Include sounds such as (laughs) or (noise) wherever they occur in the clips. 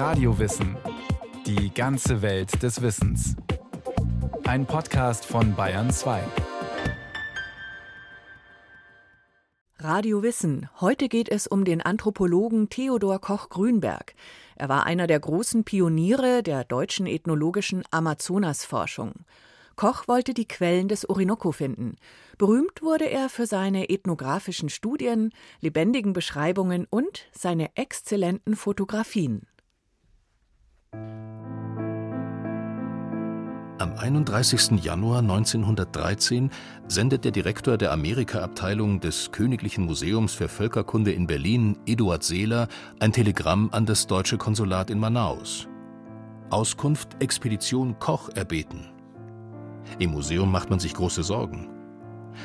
Radiowissen. Die ganze Welt des Wissens. Ein Podcast von Bayern 2. Radio Wissen. Heute geht es um den Anthropologen Theodor Koch-Grünberg. Er war einer der großen Pioniere der deutschen ethnologischen Amazonasforschung. Koch wollte die Quellen des Orinoco finden. Berühmt wurde er für seine ethnografischen Studien, lebendigen Beschreibungen und seine exzellenten Fotografien. Am 31. Januar 1913 sendet der Direktor der Amerika-Abteilung des Königlichen Museums für Völkerkunde in Berlin, Eduard Seeler, ein Telegramm an das deutsche Konsulat in Manaus. Auskunft Expedition Koch erbeten. Im Museum macht man sich große Sorgen.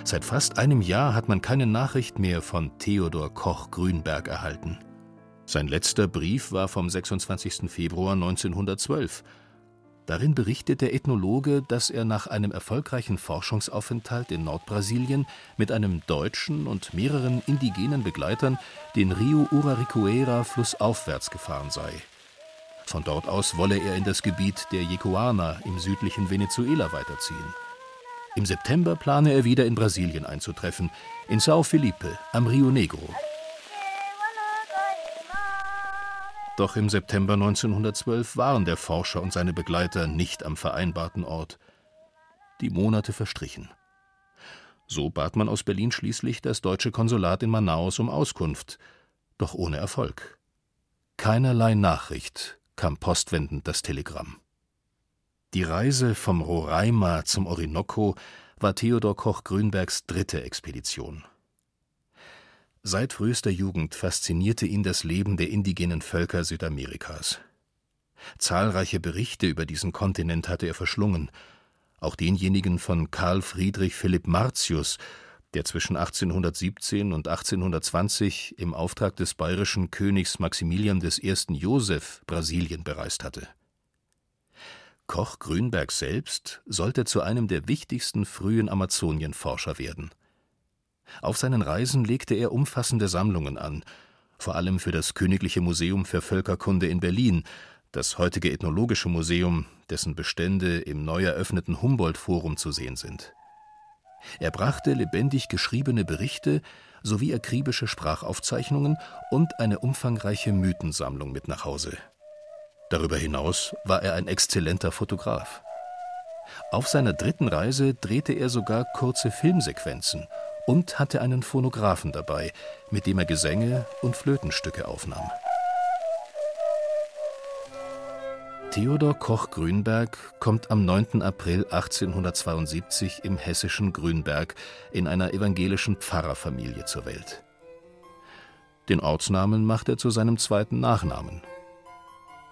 Seit fast einem Jahr hat man keine Nachricht mehr von Theodor Koch Grünberg erhalten. Sein letzter Brief war vom 26. Februar 1912. Darin berichtet der Ethnologe, dass er nach einem erfolgreichen Forschungsaufenthalt in Nordbrasilien mit einem Deutschen und mehreren indigenen Begleitern den Rio Uraricuera flussaufwärts gefahren sei. Von dort aus wolle er in das Gebiet der Jecuana im südlichen Venezuela weiterziehen. Im September plane er wieder in Brasilien einzutreffen, in Sao Felipe am Rio Negro. Doch im September 1912 waren der Forscher und seine Begleiter nicht am vereinbarten Ort. Die Monate verstrichen. So bat man aus Berlin schließlich das deutsche Konsulat in Manaus um Auskunft, doch ohne Erfolg. Keinerlei Nachricht kam postwendend das Telegramm. Die Reise vom Roraima zum Orinoco war Theodor Koch-Grünbergs dritte Expedition. Seit frühester Jugend faszinierte ihn das Leben der indigenen Völker Südamerikas. Zahlreiche Berichte über diesen Kontinent hatte er verschlungen, auch denjenigen von Karl Friedrich Philipp Martius, der zwischen 1817 und 1820 im Auftrag des bayerischen Königs Maximilian I. Joseph Brasilien bereist hatte. Koch Grünberg selbst sollte zu einem der wichtigsten frühen Amazonienforscher werden. Auf seinen Reisen legte er umfassende Sammlungen an, vor allem für das Königliche Museum für Völkerkunde in Berlin, das heutige Ethnologische Museum, dessen Bestände im neu eröffneten Humboldt-Forum zu sehen sind. Er brachte lebendig geschriebene Berichte sowie akribische Sprachaufzeichnungen und eine umfangreiche Mythensammlung mit nach Hause. Darüber hinaus war er ein exzellenter Fotograf. Auf seiner dritten Reise drehte er sogar kurze Filmsequenzen und hatte einen Phonographen dabei, mit dem er Gesänge und Flötenstücke aufnahm. Theodor Koch-Grünberg kommt am 9. April 1872 im hessischen Grünberg in einer evangelischen Pfarrerfamilie zur Welt. Den Ortsnamen macht er zu seinem zweiten Nachnamen.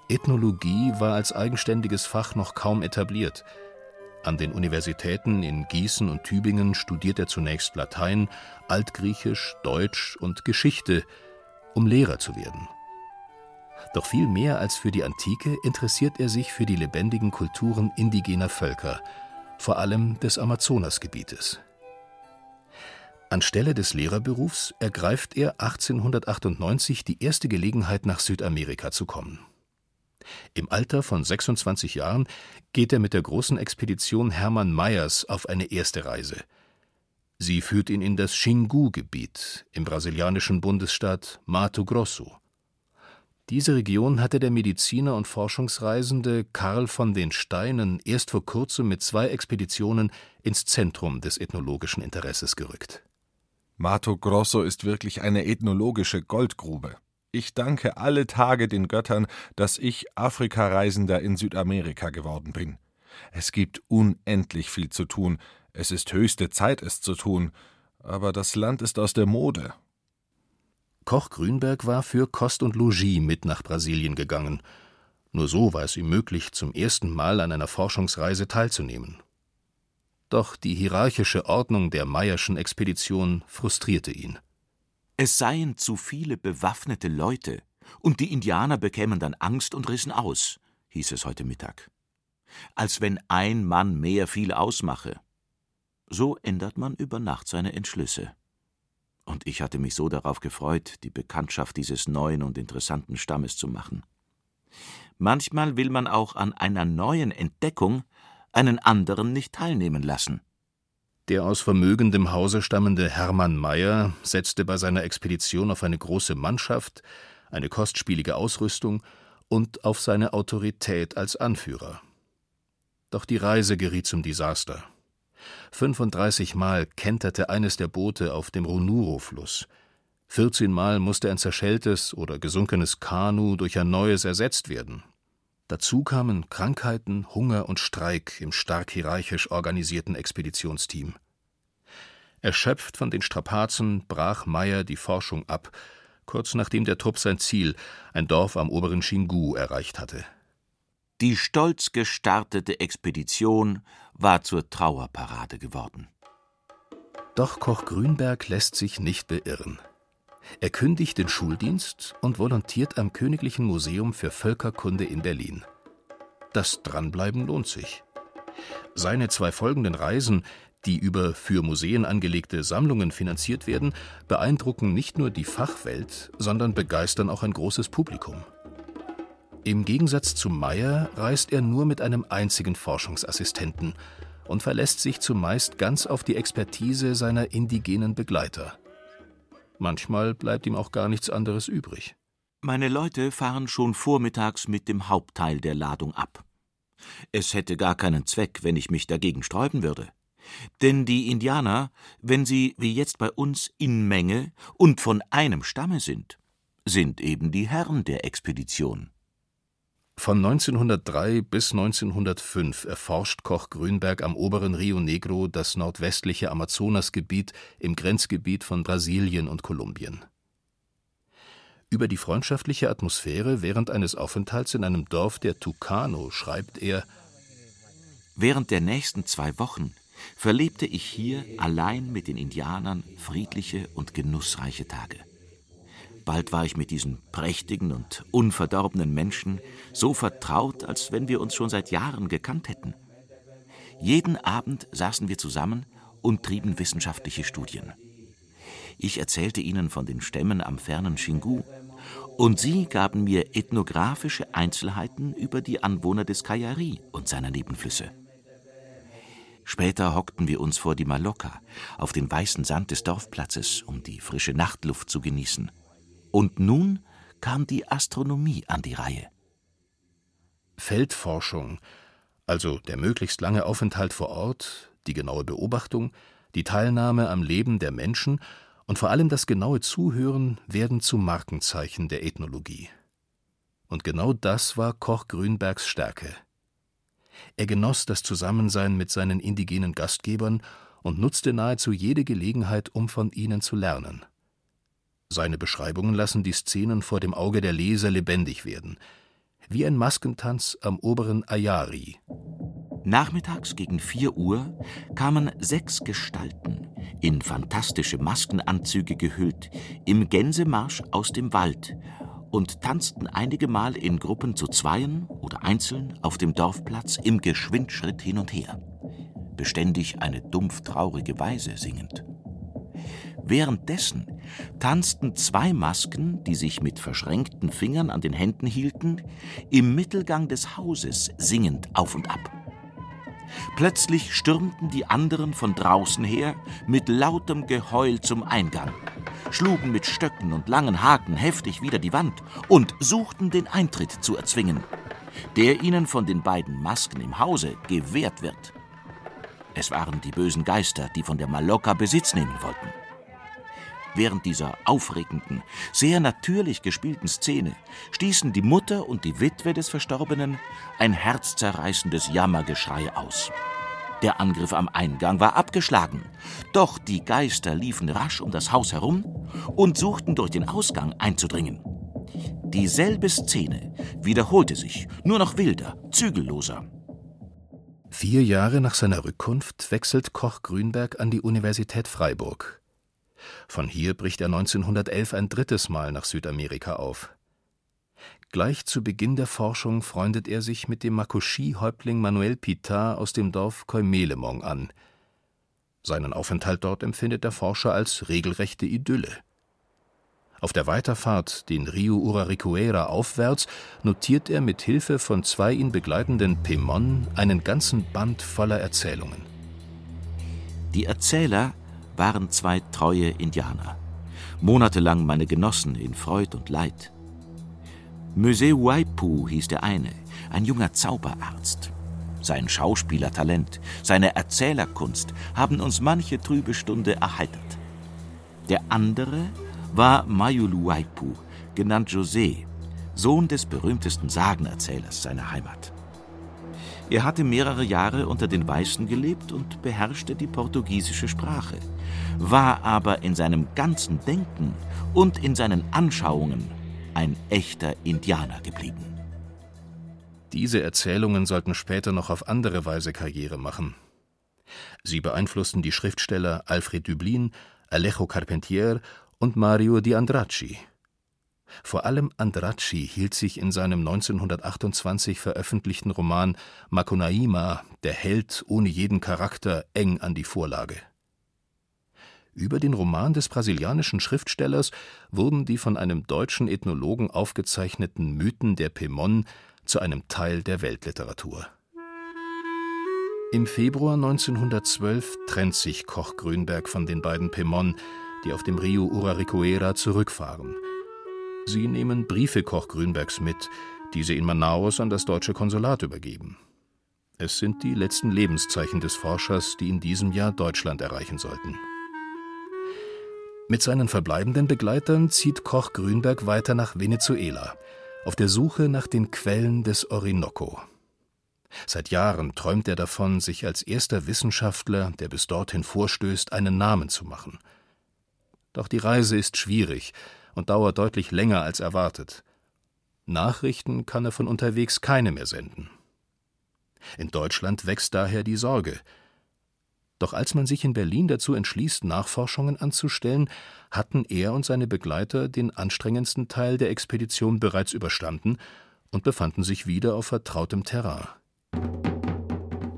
Ethnologie war als eigenständiges Fach noch kaum etabliert. An den Universitäten in Gießen und Tübingen studiert er zunächst Latein, Altgriechisch, Deutsch und Geschichte, um Lehrer zu werden. Doch viel mehr als für die Antike interessiert er sich für die lebendigen Kulturen indigener Völker, vor allem des Amazonasgebietes. Anstelle des Lehrerberufs ergreift er 1898 die erste Gelegenheit, nach Südamerika zu kommen. Im Alter von 26 Jahren geht er mit der großen Expedition Hermann Mayers auf eine erste Reise. Sie führt ihn in das Xingu-Gebiet im brasilianischen Bundesstaat Mato Grosso. Diese Region hatte der Mediziner und Forschungsreisende Karl von den Steinen erst vor kurzem mit zwei Expeditionen ins Zentrum des ethnologischen Interesses gerückt. Mato Grosso ist wirklich eine ethnologische Goldgrube. Ich danke alle Tage den Göttern, dass ich Afrikareisender in Südamerika geworden bin. Es gibt unendlich viel zu tun, es ist höchste Zeit, es zu tun, aber das Land ist aus der Mode, Koch Grünberg war für Kost und Logis mit nach Brasilien gegangen. Nur so war es ihm möglich, zum ersten Mal an einer Forschungsreise teilzunehmen. Doch die hierarchische Ordnung der Mayerschen Expedition frustrierte ihn. Es seien zu viele bewaffnete Leute, und die Indianer bekämen dann Angst und rissen aus, hieß es heute Mittag. Als wenn ein Mann mehr viel ausmache. So ändert man über Nacht seine Entschlüsse. Und ich hatte mich so darauf gefreut, die Bekanntschaft dieses neuen und interessanten Stammes zu machen. Manchmal will man auch an einer neuen Entdeckung einen anderen nicht teilnehmen lassen. Der aus vermögendem Hause stammende Hermann Mayer setzte bei seiner Expedition auf eine große Mannschaft, eine kostspielige Ausrüstung und auf seine Autorität als Anführer. Doch die Reise geriet zum Desaster. 35 Mal kenterte eines der Boote auf dem Runuro-Fluss. 14 Mal musste ein zerschelltes oder gesunkenes Kanu durch ein neues ersetzt werden. Dazu kamen Krankheiten, Hunger und Streik im stark hierarchisch organisierten Expeditionsteam. Erschöpft von den Strapazen brach Meyer die Forschung ab, kurz nachdem der Trupp sein Ziel, ein Dorf am oberen Xingu, erreicht hatte. Die stolz gestartete Expedition war zur Trauerparade geworden. Doch Koch Grünberg lässt sich nicht beirren. Er kündigt den Schuldienst und volontiert am Königlichen Museum für Völkerkunde in Berlin. Das Dranbleiben lohnt sich. Seine zwei folgenden Reisen, die über für Museen angelegte Sammlungen finanziert werden, beeindrucken nicht nur die Fachwelt, sondern begeistern auch ein großes Publikum. Im Gegensatz zu Meyer reist er nur mit einem einzigen Forschungsassistenten und verlässt sich zumeist ganz auf die Expertise seiner indigenen Begleiter. Manchmal bleibt ihm auch gar nichts anderes übrig. Meine Leute fahren schon vormittags mit dem Hauptteil der Ladung ab. Es hätte gar keinen Zweck, wenn ich mich dagegen sträuben würde. Denn die Indianer, wenn sie wie jetzt bei uns in Menge und von einem Stamme sind, sind eben die Herren der Expedition. Von 1903 bis 1905 erforscht Koch Grünberg am oberen Rio Negro das nordwestliche Amazonasgebiet im Grenzgebiet von Brasilien und Kolumbien. Über die freundschaftliche Atmosphäre während eines Aufenthalts in einem Dorf der Tucano schreibt er Während der nächsten zwei Wochen verlebte ich hier allein mit den Indianern friedliche und genussreiche Tage. Bald war ich mit diesen prächtigen und unverdorbenen Menschen so vertraut, als wenn wir uns schon seit Jahren gekannt hätten. Jeden Abend saßen wir zusammen und trieben wissenschaftliche Studien. Ich erzählte ihnen von den Stämmen am fernen Xingu, und sie gaben mir ethnografische Einzelheiten über die Anwohner des Kayari und seiner Nebenflüsse. Später hockten wir uns vor die Maloka auf den weißen Sand des Dorfplatzes, um die frische Nachtluft zu genießen. Und nun kam die Astronomie an die Reihe. Feldforschung, also der möglichst lange Aufenthalt vor Ort, die genaue Beobachtung, die Teilnahme am Leben der Menschen und vor allem das genaue Zuhören werden zu Markenzeichen der Ethnologie. Und genau das war Koch Grünbergs Stärke. Er genoss das Zusammensein mit seinen indigenen Gastgebern und nutzte nahezu jede Gelegenheit, um von ihnen zu lernen. Seine Beschreibungen lassen die Szenen vor dem Auge der Leser lebendig werden, wie ein Maskentanz am oberen Ayari. Nachmittags gegen vier Uhr kamen sechs Gestalten, in fantastische Maskenanzüge gehüllt, im Gänsemarsch aus dem Wald und tanzten einige Mal in Gruppen zu Zweien oder einzeln auf dem Dorfplatz im Geschwindschritt hin und her, beständig eine dumpf traurige Weise singend. Währenddessen tanzten zwei Masken, die sich mit verschränkten Fingern an den Händen hielten, im Mittelgang des Hauses singend auf und ab. Plötzlich stürmten die anderen von draußen her mit lautem Geheul zum Eingang, schlugen mit Stöcken und langen Haken heftig wider die Wand und suchten den Eintritt zu erzwingen, der ihnen von den beiden Masken im Hause gewährt wird. Es waren die bösen Geister, die von der Maloka Besitz nehmen wollten. Während dieser aufregenden, sehr natürlich gespielten Szene stießen die Mutter und die Witwe des Verstorbenen ein herzzerreißendes Jammergeschrei aus. Der Angriff am Eingang war abgeschlagen, doch die Geister liefen rasch um das Haus herum und suchten durch den Ausgang einzudringen. Dieselbe Szene wiederholte sich, nur noch wilder, zügelloser. Vier Jahre nach seiner Rückkunft wechselt Koch Grünberg an die Universität Freiburg. Von hier bricht er 1911 ein drittes Mal nach Südamerika auf. Gleich zu Beginn der Forschung freundet er sich mit dem Makushi-Häuptling Manuel Pitar aus dem Dorf Koimelemong an. Seinen Aufenthalt dort empfindet der Forscher als regelrechte Idylle. Auf der Weiterfahrt den Rio Uraricuera aufwärts notiert er mit Hilfe von zwei ihn begleitenden Pemon einen ganzen Band voller Erzählungen. Die Erzähler waren zwei treue Indianer, monatelang meine Genossen in Freud und Leid. Muse Waipu hieß der eine, ein junger Zauberarzt. Sein Schauspielertalent, seine Erzählerkunst haben uns manche trübe Stunde erheitert. Der andere war Mayulu Waipu, genannt José, Sohn des berühmtesten Sagenerzählers seiner Heimat. Er hatte mehrere Jahre unter den Weißen gelebt und beherrschte die portugiesische Sprache, war aber in seinem ganzen Denken und in seinen Anschauungen ein echter Indianer geblieben. Diese Erzählungen sollten später noch auf andere Weise Karriere machen. Sie beeinflussten die Schriftsteller Alfred Dublin, Alejo Carpentier und Mario di Andracci. Vor allem Andracci hielt sich in seinem 1928 veröffentlichten Roman Macunaíma, der Held ohne jeden Charakter, eng an die Vorlage. Über den Roman des brasilianischen Schriftstellers wurden die von einem deutschen Ethnologen aufgezeichneten Mythen der Pemon zu einem Teil der Weltliteratur. Im Februar 1912 trennt sich Koch Grünberg von den beiden Pemon, die auf dem Rio Uraricoera zurückfahren. Sie nehmen Briefe Koch Grünbergs mit, die sie in Manaus an das deutsche Konsulat übergeben. Es sind die letzten Lebenszeichen des Forschers, die in diesem Jahr Deutschland erreichen sollten. Mit seinen verbleibenden Begleitern zieht Koch Grünberg weiter nach Venezuela, auf der Suche nach den Quellen des Orinoco. Seit Jahren träumt er davon, sich als erster Wissenschaftler, der bis dorthin vorstößt, einen Namen zu machen. Doch die Reise ist schwierig und dauert deutlich länger als erwartet. Nachrichten kann er von unterwegs keine mehr senden. In Deutschland wächst daher die Sorge, doch als man sich in Berlin dazu entschließt, Nachforschungen anzustellen, hatten er und seine Begleiter den anstrengendsten Teil der Expedition bereits überstanden und befanden sich wieder auf vertrautem Terrain.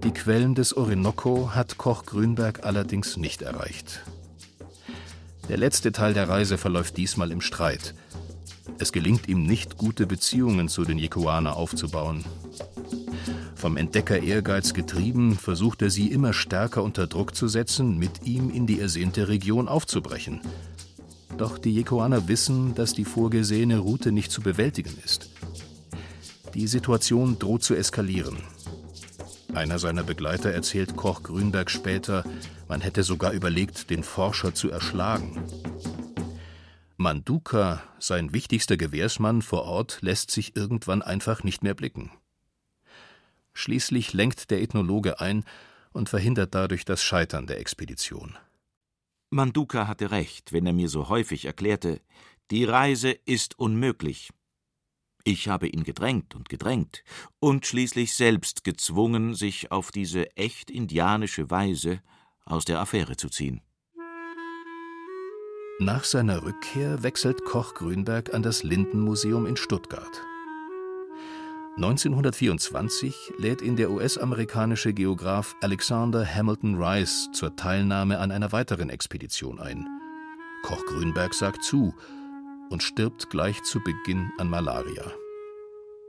Die Quellen des Orinoco hat Koch Grünberg allerdings nicht erreicht. Der letzte Teil der Reise verläuft diesmal im Streit. Es gelingt ihm nicht, gute Beziehungen zu den Jekuaner aufzubauen. Vom Entdecker Ehrgeiz getrieben, versucht er sie immer stärker unter Druck zu setzen, mit ihm in die ersehnte Region aufzubrechen. Doch die Jekoaner wissen, dass die vorgesehene Route nicht zu bewältigen ist. Die Situation droht zu eskalieren. Einer seiner Begleiter erzählt Koch Grünberg später, man hätte sogar überlegt, den Forscher zu erschlagen. Manduka, sein wichtigster Gewehrsmann vor Ort, lässt sich irgendwann einfach nicht mehr blicken. Schließlich lenkt der Ethnologe ein und verhindert dadurch das Scheitern der Expedition. Manduka hatte recht, wenn er mir so häufig erklärte, die Reise ist unmöglich. Ich habe ihn gedrängt und gedrängt und schließlich selbst gezwungen, sich auf diese echt indianische Weise aus der Affäre zu ziehen. Nach seiner Rückkehr wechselt Koch Grünberg an das Lindenmuseum in Stuttgart. 1924 lädt ihn der US-amerikanische Geograph Alexander Hamilton Rice zur Teilnahme an einer weiteren Expedition ein. Koch Grünberg sagt zu und stirbt gleich zu Beginn an Malaria.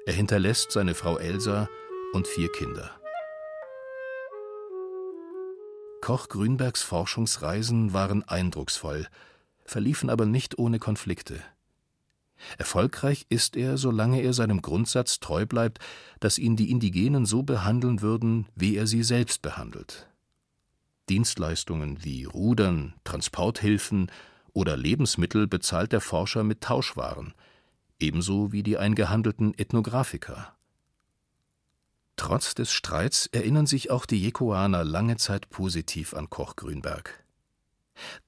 Er hinterlässt seine Frau Elsa und vier Kinder. Koch Grünbergs Forschungsreisen waren eindrucksvoll, verliefen aber nicht ohne Konflikte. Erfolgreich ist er, solange er seinem Grundsatz treu bleibt, dass ihn die Indigenen so behandeln würden, wie er sie selbst behandelt. Dienstleistungen wie Rudern, Transporthilfen oder Lebensmittel bezahlt der Forscher mit Tauschwaren, ebenso wie die eingehandelten Ethnographiker. Trotz des Streits erinnern sich auch die Jekoaner lange Zeit positiv an Koch Grünberg.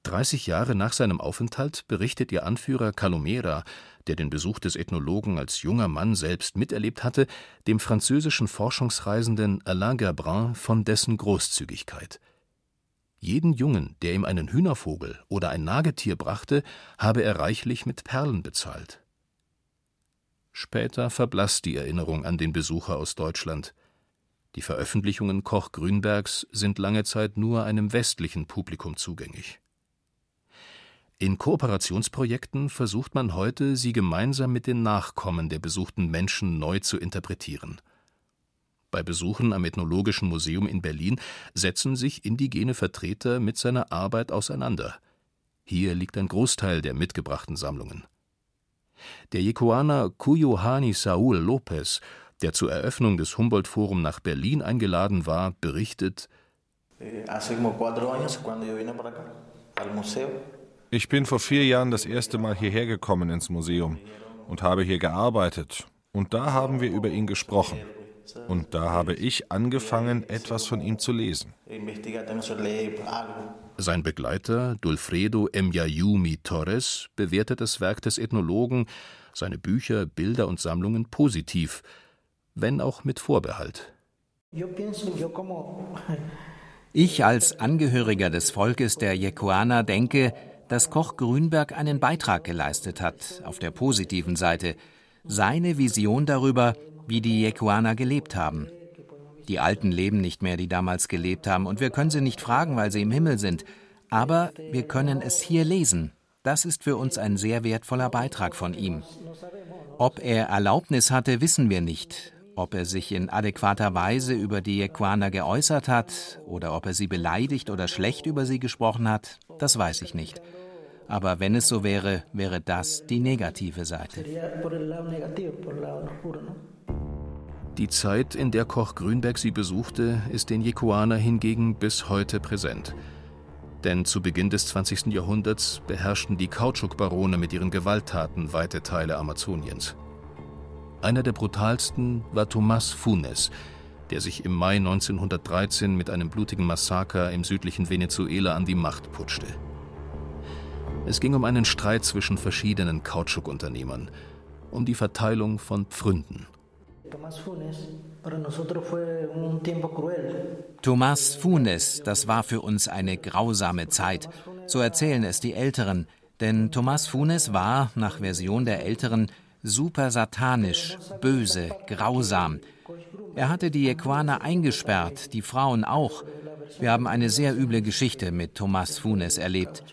30 Jahre nach seinem Aufenthalt berichtet ihr Anführer Calomera, der den Besuch des Ethnologen als junger Mann selbst miterlebt hatte, dem französischen Forschungsreisenden Alain Gerbrun von dessen Großzügigkeit. Jeden Jungen, der ihm einen Hühnervogel oder ein Nagetier brachte, habe er reichlich mit Perlen bezahlt. Später verblasst die Erinnerung an den Besucher aus Deutschland. Die Veröffentlichungen Koch Grünbergs sind lange Zeit nur einem westlichen Publikum zugänglich. In Kooperationsprojekten versucht man heute, sie gemeinsam mit den Nachkommen der besuchten Menschen neu zu interpretieren. Bei Besuchen am Ethnologischen Museum in Berlin setzen sich indigene Vertreter mit seiner Arbeit auseinander. Hier liegt ein Großteil der mitgebrachten Sammlungen. Der Jekuaner Cuyohani Saúl López, der zur Eröffnung des Humboldt-Forum nach Berlin eingeladen war, berichtet: Ich bin vor vier Jahren das erste Mal hierher gekommen ins Museum und habe hier gearbeitet. Und da haben wir über ihn gesprochen. Und da habe ich angefangen, etwas von ihm zu lesen. Sein Begleiter Dulfredo Emyayumi Torres bewertet das Werk des Ethnologen, seine Bücher, Bilder und Sammlungen positiv, wenn auch mit Vorbehalt. (laughs) Ich als Angehöriger des Volkes der Yekuana denke, dass Koch Grünberg einen Beitrag geleistet hat, auf der positiven Seite, seine Vision darüber, wie die Yekuana gelebt haben. Die Alten leben nicht mehr, die damals gelebt haben, und wir können sie nicht fragen, weil sie im Himmel sind. Aber wir können es hier lesen. Das ist für uns ein sehr wertvoller Beitrag von ihm. Ob er Erlaubnis hatte, wissen wir nicht. Ob er sich in adäquater Weise über die Yekuana geäußert hat oder ob er sie beleidigt oder schlecht über sie gesprochen hat, das weiß ich nicht. Aber wenn es so wäre, wäre das die negative Seite. Die Zeit, in der Koch Grünberg sie besuchte, ist den Jekuaner hingegen bis heute präsent. Denn zu Beginn des 20. Jahrhunderts beherrschten die Kautschukbarone mit ihren Gewalttaten weite Teile Amazoniens. Einer der brutalsten war Tomás Funes, der sich im Mai 1913 mit einem blutigen Massaker im südlichen Venezuela an die Macht putschte. Es ging um einen Streit zwischen verschiedenen Kautschukunternehmern, um die Verteilung von Pfründen. Tomás Funes, das war für uns eine grausame Zeit. So erzählen es die Älteren. Denn Tomás Funes war, nach Version der Älteren, super satanisch, böse, grausam. Er hatte die Equaner eingesperrt, die Frauen auch. Wir haben eine sehr üble Geschichte mit Tomás Funes erlebt.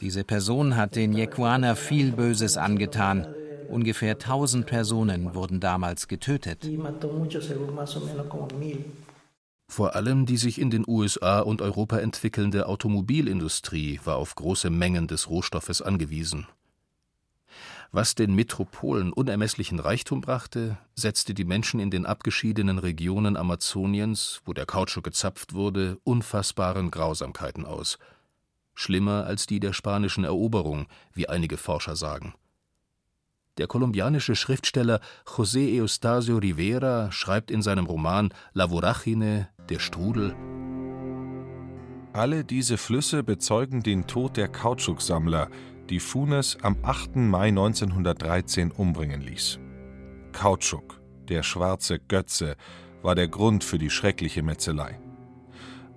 Diese Person hat den Jequaner viel Böses angetan. Ungefähr 1000 Personen wurden damals getötet. Vor allem die sich in den USA und Europa entwickelnde Automobilindustrie war auf große Mengen des Rohstoffes angewiesen. Was den Metropolen unermesslichen Reichtum brachte, setzte die Menschen in den abgeschiedenen Regionen Amazoniens, wo der Kautschuk gezapft wurde, unfassbaren Grausamkeiten aus. Schlimmer als die der spanischen Eroberung, wie einige Forscher sagen. Der kolumbianische Schriftsteller José Eustasio Rivera schreibt in seinem Roman La Voragine, der Strudel, alle diese Flüsse bezeugen den Tod der Kautschuksammler, die Funes am 8. Mai 1913 umbringen ließ. Kautschuk, der schwarze Götze, war der Grund für die schreckliche Metzelei.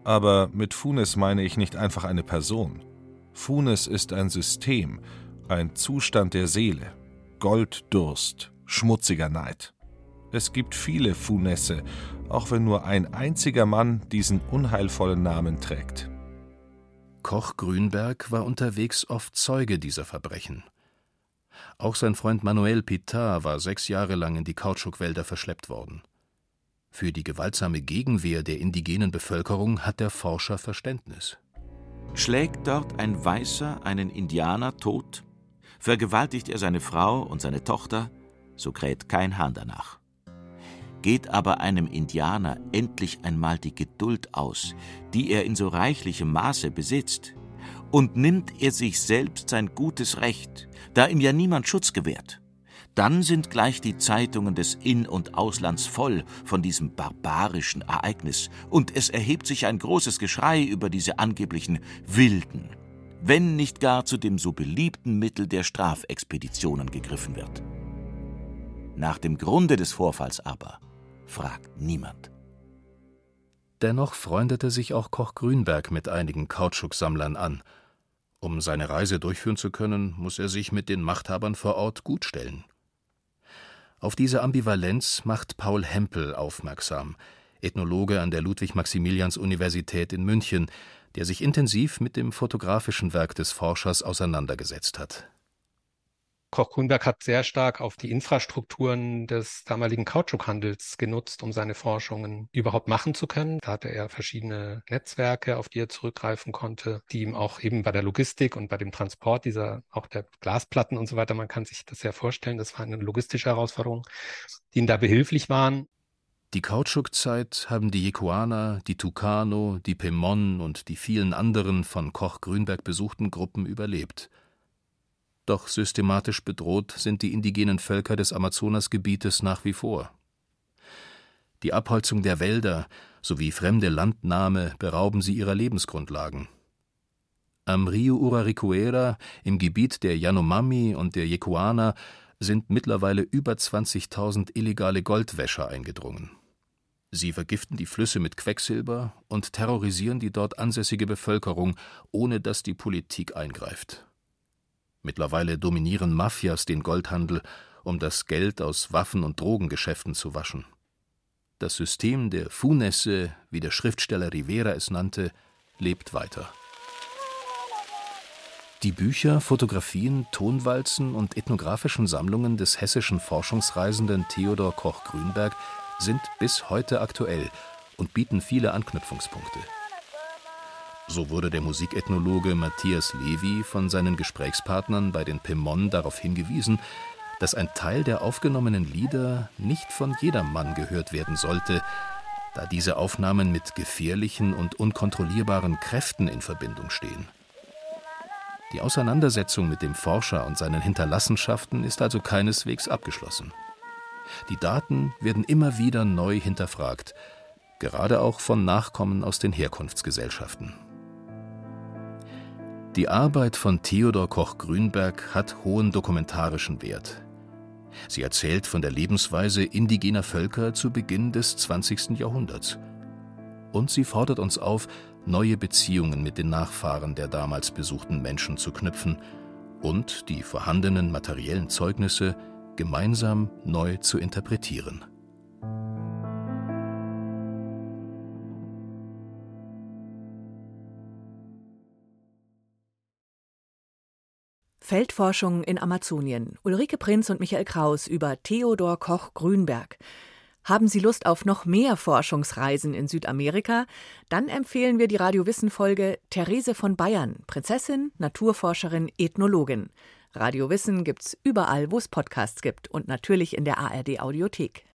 Aber mit Funes meine ich nicht einfach eine Person. Funes ist ein System, ein Zustand der Seele, Golddurst, schmutziger Neid. Es gibt viele Funesse, auch wenn nur ein einziger Mann diesen unheilvollen Namen trägt. Koch Grünberg war unterwegs oft Zeuge dieser Verbrechen. Auch sein Freund Manuel Pitar war sechs Jahre lang in die Kautschukwälder verschleppt worden. Für die gewaltsame Gegenwehr der indigenen Bevölkerung hat der Forscher Verständnis. Schlägt dort ein Weißer einen Indianer tot, Vergewaltigt er seine Frau und seine Tochter, so kräht kein Hahn danach. Geht aber einem Indianer endlich einmal die Geduld aus, die er in so reichlichem Maße besitzt, und nimmt er sich selbst sein gutes Recht, da ihm ja niemand Schutz gewährt, dann sind gleich die Zeitungen des In- und Auslands voll von diesem barbarischen Ereignis, und es erhebt sich ein großes Geschrei über diese angeblichen Wilden, wenn nicht gar zu dem so beliebten Mittel der Strafexpeditionen gegriffen wird. Nach dem Grunde des Vorfalls aber fragt niemand. Dennoch freundete sich auch Koch Grünberg mit einigen Kautschuksammlern an. Um seine Reise durchführen zu können, muss er sich mit den Machthabern vor Ort gutstellen. Auf diese Ambivalenz macht Paul Hempel aufmerksam. Ethnologe an der Ludwig-Maximilians-Universität in München, der sich intensiv mit dem fotografischen Werk des Forschers auseinandergesetzt hat. Koch-Grünberg hat sehr stark auf die Infrastrukturen des damaligen Kautschukhandels genutzt, um seine Forschungen überhaupt machen zu können. Da hatte er verschiedene Netzwerke, auf die er zurückgreifen konnte, die ihm auch eben bei der Logistik und bei dem Transport dieser, auch der Glasplatten und so weiter, man kann sich das ja vorstellen, das war eine logistische Herausforderung, die ihm da behilflich waren. Die Kautschukzeit haben die Jekuana, die Tucano, die Pemon und die vielen anderen von Koch-Grünberg besuchten Gruppen überlebt – doch systematisch bedroht sind die indigenen Völker des Amazonasgebietes nach wie vor. Die Abholzung der Wälder sowie fremde Landnahme berauben sie ihrer Lebensgrundlagen. Am Rio Uraricuera, im Gebiet der Yanomami und der Yekuana, sind mittlerweile über 20.000 illegale Goldwäscher eingedrungen. Sie vergiften die Flüsse mit Quecksilber und terrorisieren die dort ansässige Bevölkerung, ohne dass die Politik eingreift. Mittlerweile dominieren Mafias den Goldhandel, um das Geld aus Waffen- und Drogengeschäften zu waschen. Das System der Funesse, wie der Schriftsteller Rivera es nannte, lebt weiter. Die Bücher, Fotografien, Tonwalzen und ethnografischen Sammlungen des hessischen Forschungsreisenden Theodor Koch-Grünberg sind bis heute aktuell und bieten viele Anknüpfungspunkte. So wurde der Musikethnologe Matthias Levy von seinen Gesprächspartnern bei den Pemon darauf hingewiesen, dass ein Teil der aufgenommenen Lieder nicht von jedermann gehört werden sollte, da diese Aufnahmen mit gefährlichen und unkontrollierbaren Kräften in Verbindung stehen. Die Auseinandersetzung mit dem Forscher und seinen Hinterlassenschaften ist also keineswegs abgeschlossen. Die Daten werden immer wieder neu hinterfragt, gerade auch von Nachkommen aus den Herkunftsgesellschaften. Die Arbeit von Theodor Koch-Grünberg hat hohen dokumentarischen Wert. Sie erzählt von der Lebensweise indigener Völker zu Beginn des 20. Jahrhunderts. Und sie fordert uns auf, neue Beziehungen mit den Nachfahren der damals besuchten Menschen zu knüpfen und die vorhandenen materiellen Zeugnisse gemeinsam neu zu interpretieren. Feldforschung in Amazonien. Ulrike Prinz und Michael Kraus über Theodor Koch-Grünberg. Haben Sie Lust auf noch mehr Forschungsreisen in Südamerika? Dann empfehlen wir die Radiowissen-Folge Therese von Bayern, Prinzessin, Naturforscherin, Ethnologin. Radio Wissen gibt's überall, wo es Podcasts gibt und natürlich in der ARD Audiothek.